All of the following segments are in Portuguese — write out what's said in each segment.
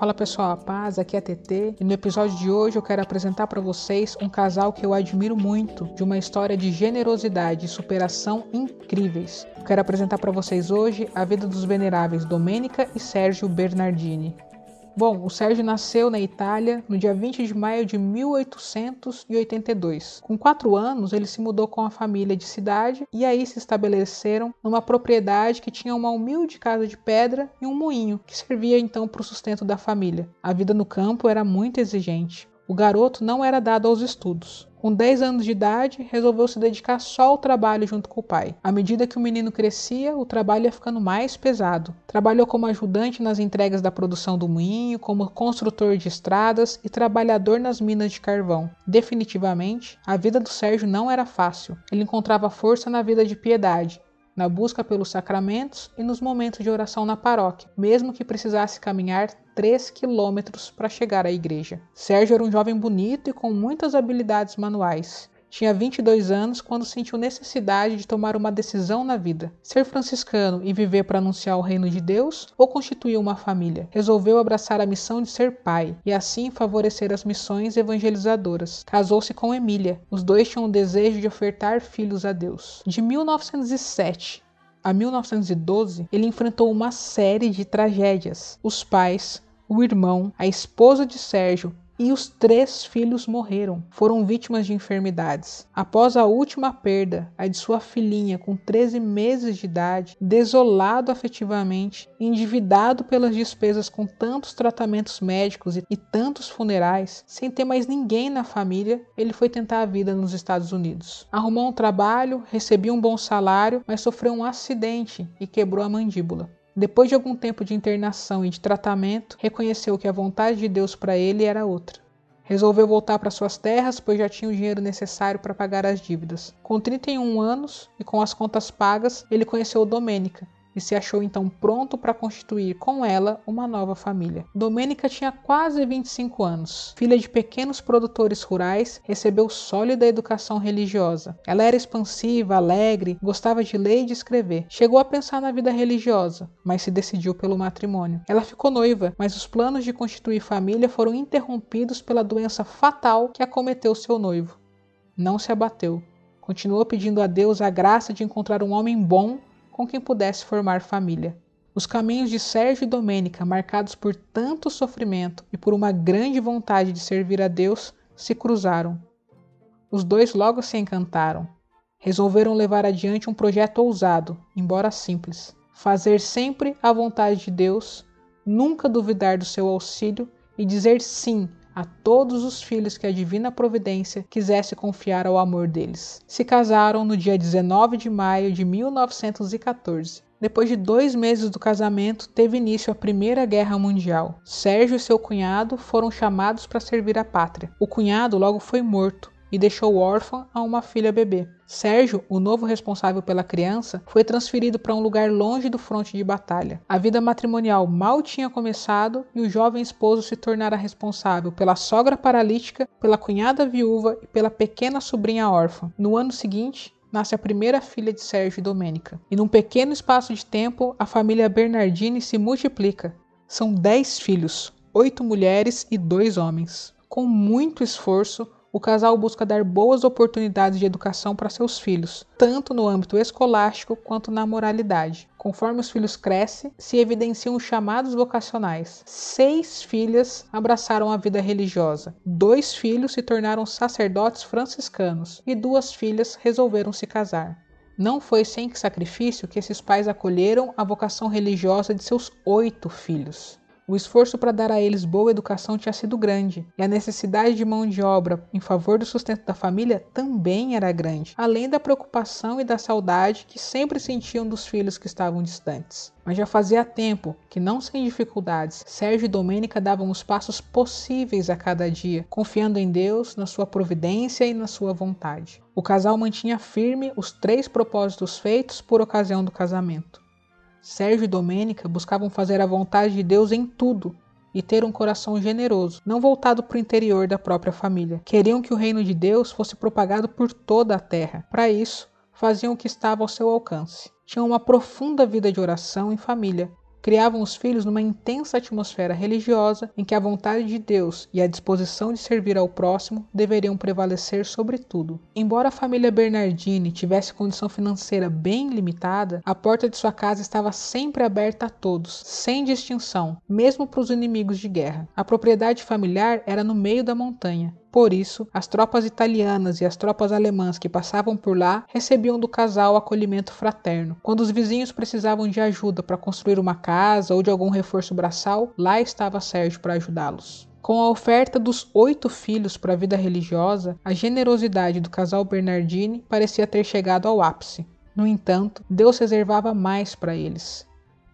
Fala pessoal, a paz, aqui é a TT e no episódio de hoje eu quero apresentar para vocês um casal que eu admiro muito, de uma história de generosidade e superação incríveis. Eu quero apresentar para vocês hoje a vida dos veneráveis Domênica e Sérgio Bernardini. Bom, o Sérgio nasceu na Itália no dia 20 de maio de 1882. Com quatro anos, ele se mudou com a família de cidade e aí se estabeleceram numa propriedade que tinha uma humilde casa de pedra e um moinho, que servia então para o sustento da família. A vida no campo era muito exigente. O garoto não era dado aos estudos. Com 10 anos de idade, resolveu se dedicar só ao trabalho junto com o pai. À medida que o menino crescia, o trabalho ia ficando mais pesado. Trabalhou como ajudante nas entregas da produção do moinho, como construtor de estradas e trabalhador nas minas de carvão. Definitivamente, a vida do Sérgio não era fácil. Ele encontrava força na vida de piedade, na busca pelos sacramentos e nos momentos de oração na paróquia, mesmo que precisasse caminhar 3 quilômetros para chegar à igreja. Sérgio era um jovem bonito e com muitas habilidades manuais. Tinha 22 anos quando sentiu necessidade de tomar uma decisão na vida: ser franciscano e viver para anunciar o reino de Deus ou constituir uma família. Resolveu abraçar a missão de ser pai e assim favorecer as missões evangelizadoras. Casou-se com Emília. Os dois tinham o desejo de ofertar filhos a Deus. De 1907 a 1912, ele enfrentou uma série de tragédias. Os pais, o irmão, a esposa de Sérgio e os três filhos morreram, foram vítimas de enfermidades. Após a última perda, a de sua filhinha com 13 meses de idade, desolado afetivamente, endividado pelas despesas com tantos tratamentos médicos e, e tantos funerais, sem ter mais ninguém na família, ele foi tentar a vida nos Estados Unidos. Arrumou um trabalho, recebia um bom salário, mas sofreu um acidente e quebrou a mandíbula. Depois de algum tempo de internação e de tratamento, reconheceu que a vontade de Deus para ele era outra. Resolveu voltar para suas terras, pois já tinha o dinheiro necessário para pagar as dívidas. Com 31 anos e com as contas pagas, ele conheceu Domênica, e se achou então pronto para constituir com ela uma nova família. Domênica tinha quase 25 anos. Filha de pequenos produtores rurais, recebeu sólida educação religiosa. Ela era expansiva, alegre, gostava de ler e de escrever. Chegou a pensar na vida religiosa, mas se decidiu pelo matrimônio. Ela ficou noiva, mas os planos de constituir família foram interrompidos pela doença fatal que acometeu seu noivo. Não se abateu. Continuou pedindo a Deus a graça de encontrar um homem bom com quem pudesse formar família. Os caminhos de Sérgio e Domênica, marcados por tanto sofrimento e por uma grande vontade de servir a Deus, se cruzaram. Os dois logo se encantaram. Resolveram levar adiante um projeto ousado, embora simples. Fazer sempre a vontade de Deus, nunca duvidar do seu auxílio e dizer sim a todos os filhos que a divina providência quisesse confiar ao amor deles. Se casaram no dia 19 de maio de 1914. Depois de dois meses do casamento, teve início a Primeira Guerra Mundial. Sérgio e seu cunhado foram chamados para servir a pátria. O cunhado logo foi morto e deixou órfã a uma filha bebê. Sérgio, o novo responsável pela criança, foi transferido para um lugar longe do fronte de batalha. A vida matrimonial mal tinha começado e o jovem esposo se tornara responsável pela sogra paralítica, pela cunhada viúva e pela pequena sobrinha órfã. No ano seguinte, nasce a primeira filha de Sérgio e Domênica. E num pequeno espaço de tempo, a família Bernardini se multiplica. São dez filhos, oito mulheres e dois homens. Com muito esforço, o casal busca dar boas oportunidades de educação para seus filhos, tanto no âmbito escolástico quanto na moralidade. Conforme os filhos crescem, se evidenciam os chamados vocacionais. Seis filhas abraçaram a vida religiosa, dois filhos se tornaram sacerdotes franciscanos e duas filhas resolveram se casar. Não foi sem sacrifício que esses pais acolheram a vocação religiosa de seus oito filhos. O esforço para dar a eles boa educação tinha sido grande, e a necessidade de mão de obra em favor do sustento da família também era grande, além da preocupação e da saudade que sempre sentiam dos filhos que estavam distantes. Mas já fazia tempo que, não sem dificuldades, Sérgio e Domênica davam os passos possíveis a cada dia, confiando em Deus, na sua providência e na sua vontade. O casal mantinha firme os três propósitos feitos por ocasião do casamento. Sérgio e Domênica buscavam fazer a vontade de Deus em tudo e ter um coração generoso, não voltado para o interior da própria família. Queriam que o reino de Deus fosse propagado por toda a terra. Para isso, faziam o que estava ao seu alcance. Tinham uma profunda vida de oração em família, criavam os filhos numa intensa atmosfera religiosa em que a vontade de Deus e a disposição de servir ao próximo deveriam prevalecer sobre tudo. Embora a família Bernardini tivesse condição financeira bem limitada, a porta de sua casa estava sempre aberta a todos, sem distinção, mesmo para os inimigos de guerra. A propriedade familiar era no meio da montanha, por isso, as tropas italianas e as tropas alemãs que passavam por lá recebiam do casal acolhimento fraterno. Quando os vizinhos precisavam de ajuda para construir uma casa ou de algum reforço braçal, lá estava Sérgio para ajudá-los. Com a oferta dos oito filhos para a vida religiosa, a generosidade do casal Bernardini parecia ter chegado ao ápice. No entanto, Deus reservava mais para eles.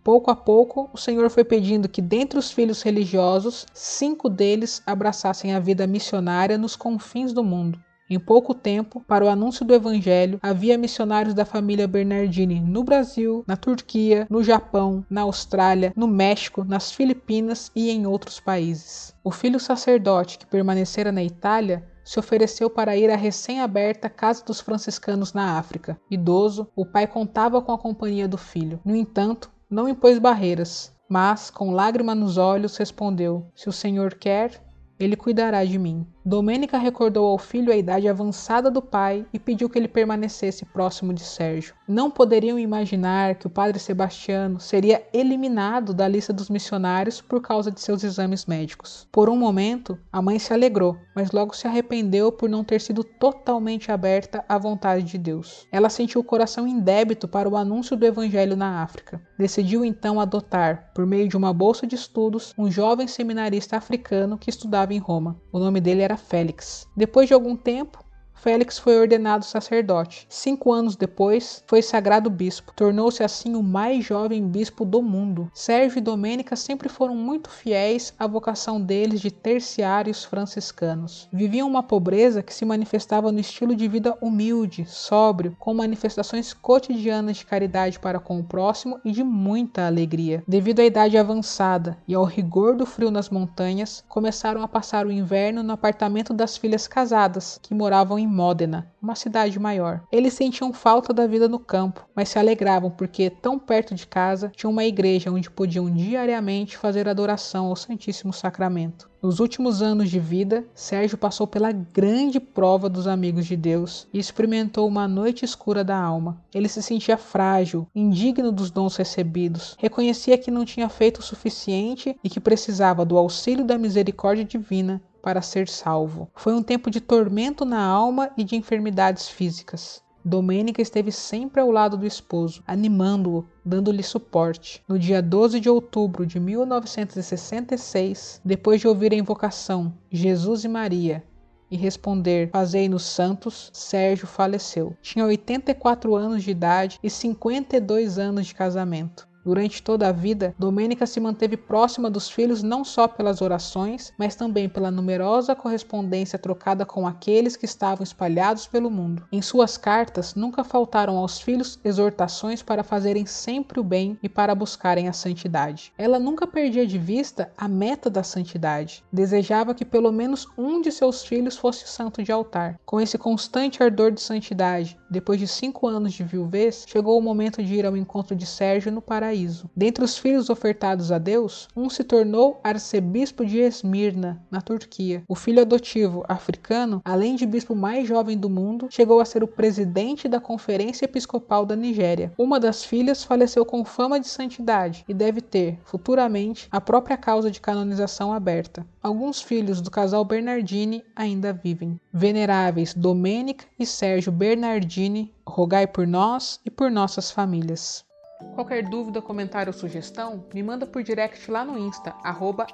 Pouco a pouco, o Senhor foi pedindo que, dentre os filhos religiosos, cinco deles abraçassem a vida missionária nos confins do mundo. Em pouco tempo, para o anúncio do Evangelho, havia missionários da família Bernardini no Brasil, na Turquia, no Japão, na Austrália, no México, nas Filipinas e em outros países. O filho sacerdote que permanecera na Itália se ofereceu para ir à recém-aberta Casa dos Franciscanos na África. Idoso, o pai contava com a companhia do filho. No entanto, não impôs barreiras, mas, com lágrima nos olhos, respondeu: Se o Senhor quer, ele cuidará de mim. Domênica recordou ao filho a idade avançada do pai e pediu que ele permanecesse próximo de Sérgio. Não poderiam imaginar que o padre Sebastiano seria eliminado da lista dos missionários por causa de seus exames médicos. Por um momento, a mãe se alegrou, mas logo se arrependeu por não ter sido totalmente aberta à vontade de Deus. Ela sentiu o coração em débito para o anúncio do evangelho na África. Decidiu então adotar, por meio de uma bolsa de estudos, um jovem seminarista africano que estudava em Roma. O nome dele era Félix. Depois de algum tempo, Félix foi ordenado sacerdote. Cinco anos depois, foi sagrado bispo. Tornou-se assim o mais jovem bispo do mundo. Sérgio e Domênica sempre foram muito fiéis à vocação deles de terciários franciscanos. Viviam uma pobreza que se manifestava no estilo de vida humilde, sóbrio, com manifestações cotidianas de caridade para com o próximo e de muita alegria. Devido à idade avançada e ao rigor do frio nas montanhas, começaram a passar o inverno no apartamento das filhas casadas, que moravam em Módena, uma cidade maior. Eles sentiam falta da vida no campo, mas se alegravam porque, tão perto de casa, tinha uma igreja onde podiam diariamente fazer adoração ao Santíssimo Sacramento. Nos últimos anos de vida, Sérgio passou pela grande prova dos amigos de Deus e experimentou uma noite escura da alma. Ele se sentia frágil, indigno dos dons recebidos, reconhecia que não tinha feito o suficiente e que precisava do auxílio da misericórdia divina para ser salvo. Foi um tempo de tormento na alma e de enfermidades físicas. Domênica esteve sempre ao lado do esposo, animando-o, dando-lhe suporte. No dia 12 de outubro de 1966, depois de ouvir a invocação Jesus e Maria, e responder Fazei-nos santos, Sérgio faleceu. Tinha 84 anos de idade e 52 anos de casamento. Durante toda a vida, Domênica se manteve próxima dos filhos não só pelas orações, mas também pela numerosa correspondência trocada com aqueles que estavam espalhados pelo mundo. Em suas cartas, nunca faltaram aos filhos exortações para fazerem sempre o bem e para buscarem a santidade. Ela nunca perdia de vista a meta da santidade. Desejava que pelo menos um de seus filhos fosse santo de altar. Com esse constante ardor de santidade, depois de cinco anos de viuvez, chegou o momento de ir ao encontro de Sérgio no paraíso paraíso. Dentre os filhos ofertados a Deus, um se tornou arcebispo de Esmirna, na Turquia. O filho adotivo africano, além de bispo mais jovem do mundo, chegou a ser o presidente da Conferência Episcopal da Nigéria. Uma das filhas faleceu com fama de santidade e deve ter, futuramente, a própria causa de canonização aberta. Alguns filhos do casal Bernardini ainda vivem. Veneráveis Domênica e Sérgio Bernardini, rogai por nós e por nossas famílias. Qualquer dúvida, comentário ou sugestão, me manda por direct lá no Insta,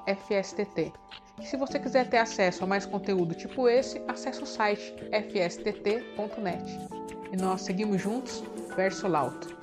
FSTT. E se você quiser ter acesso a mais conteúdo tipo esse, acesse o site fstt.net. E nós seguimos juntos, verso lauto.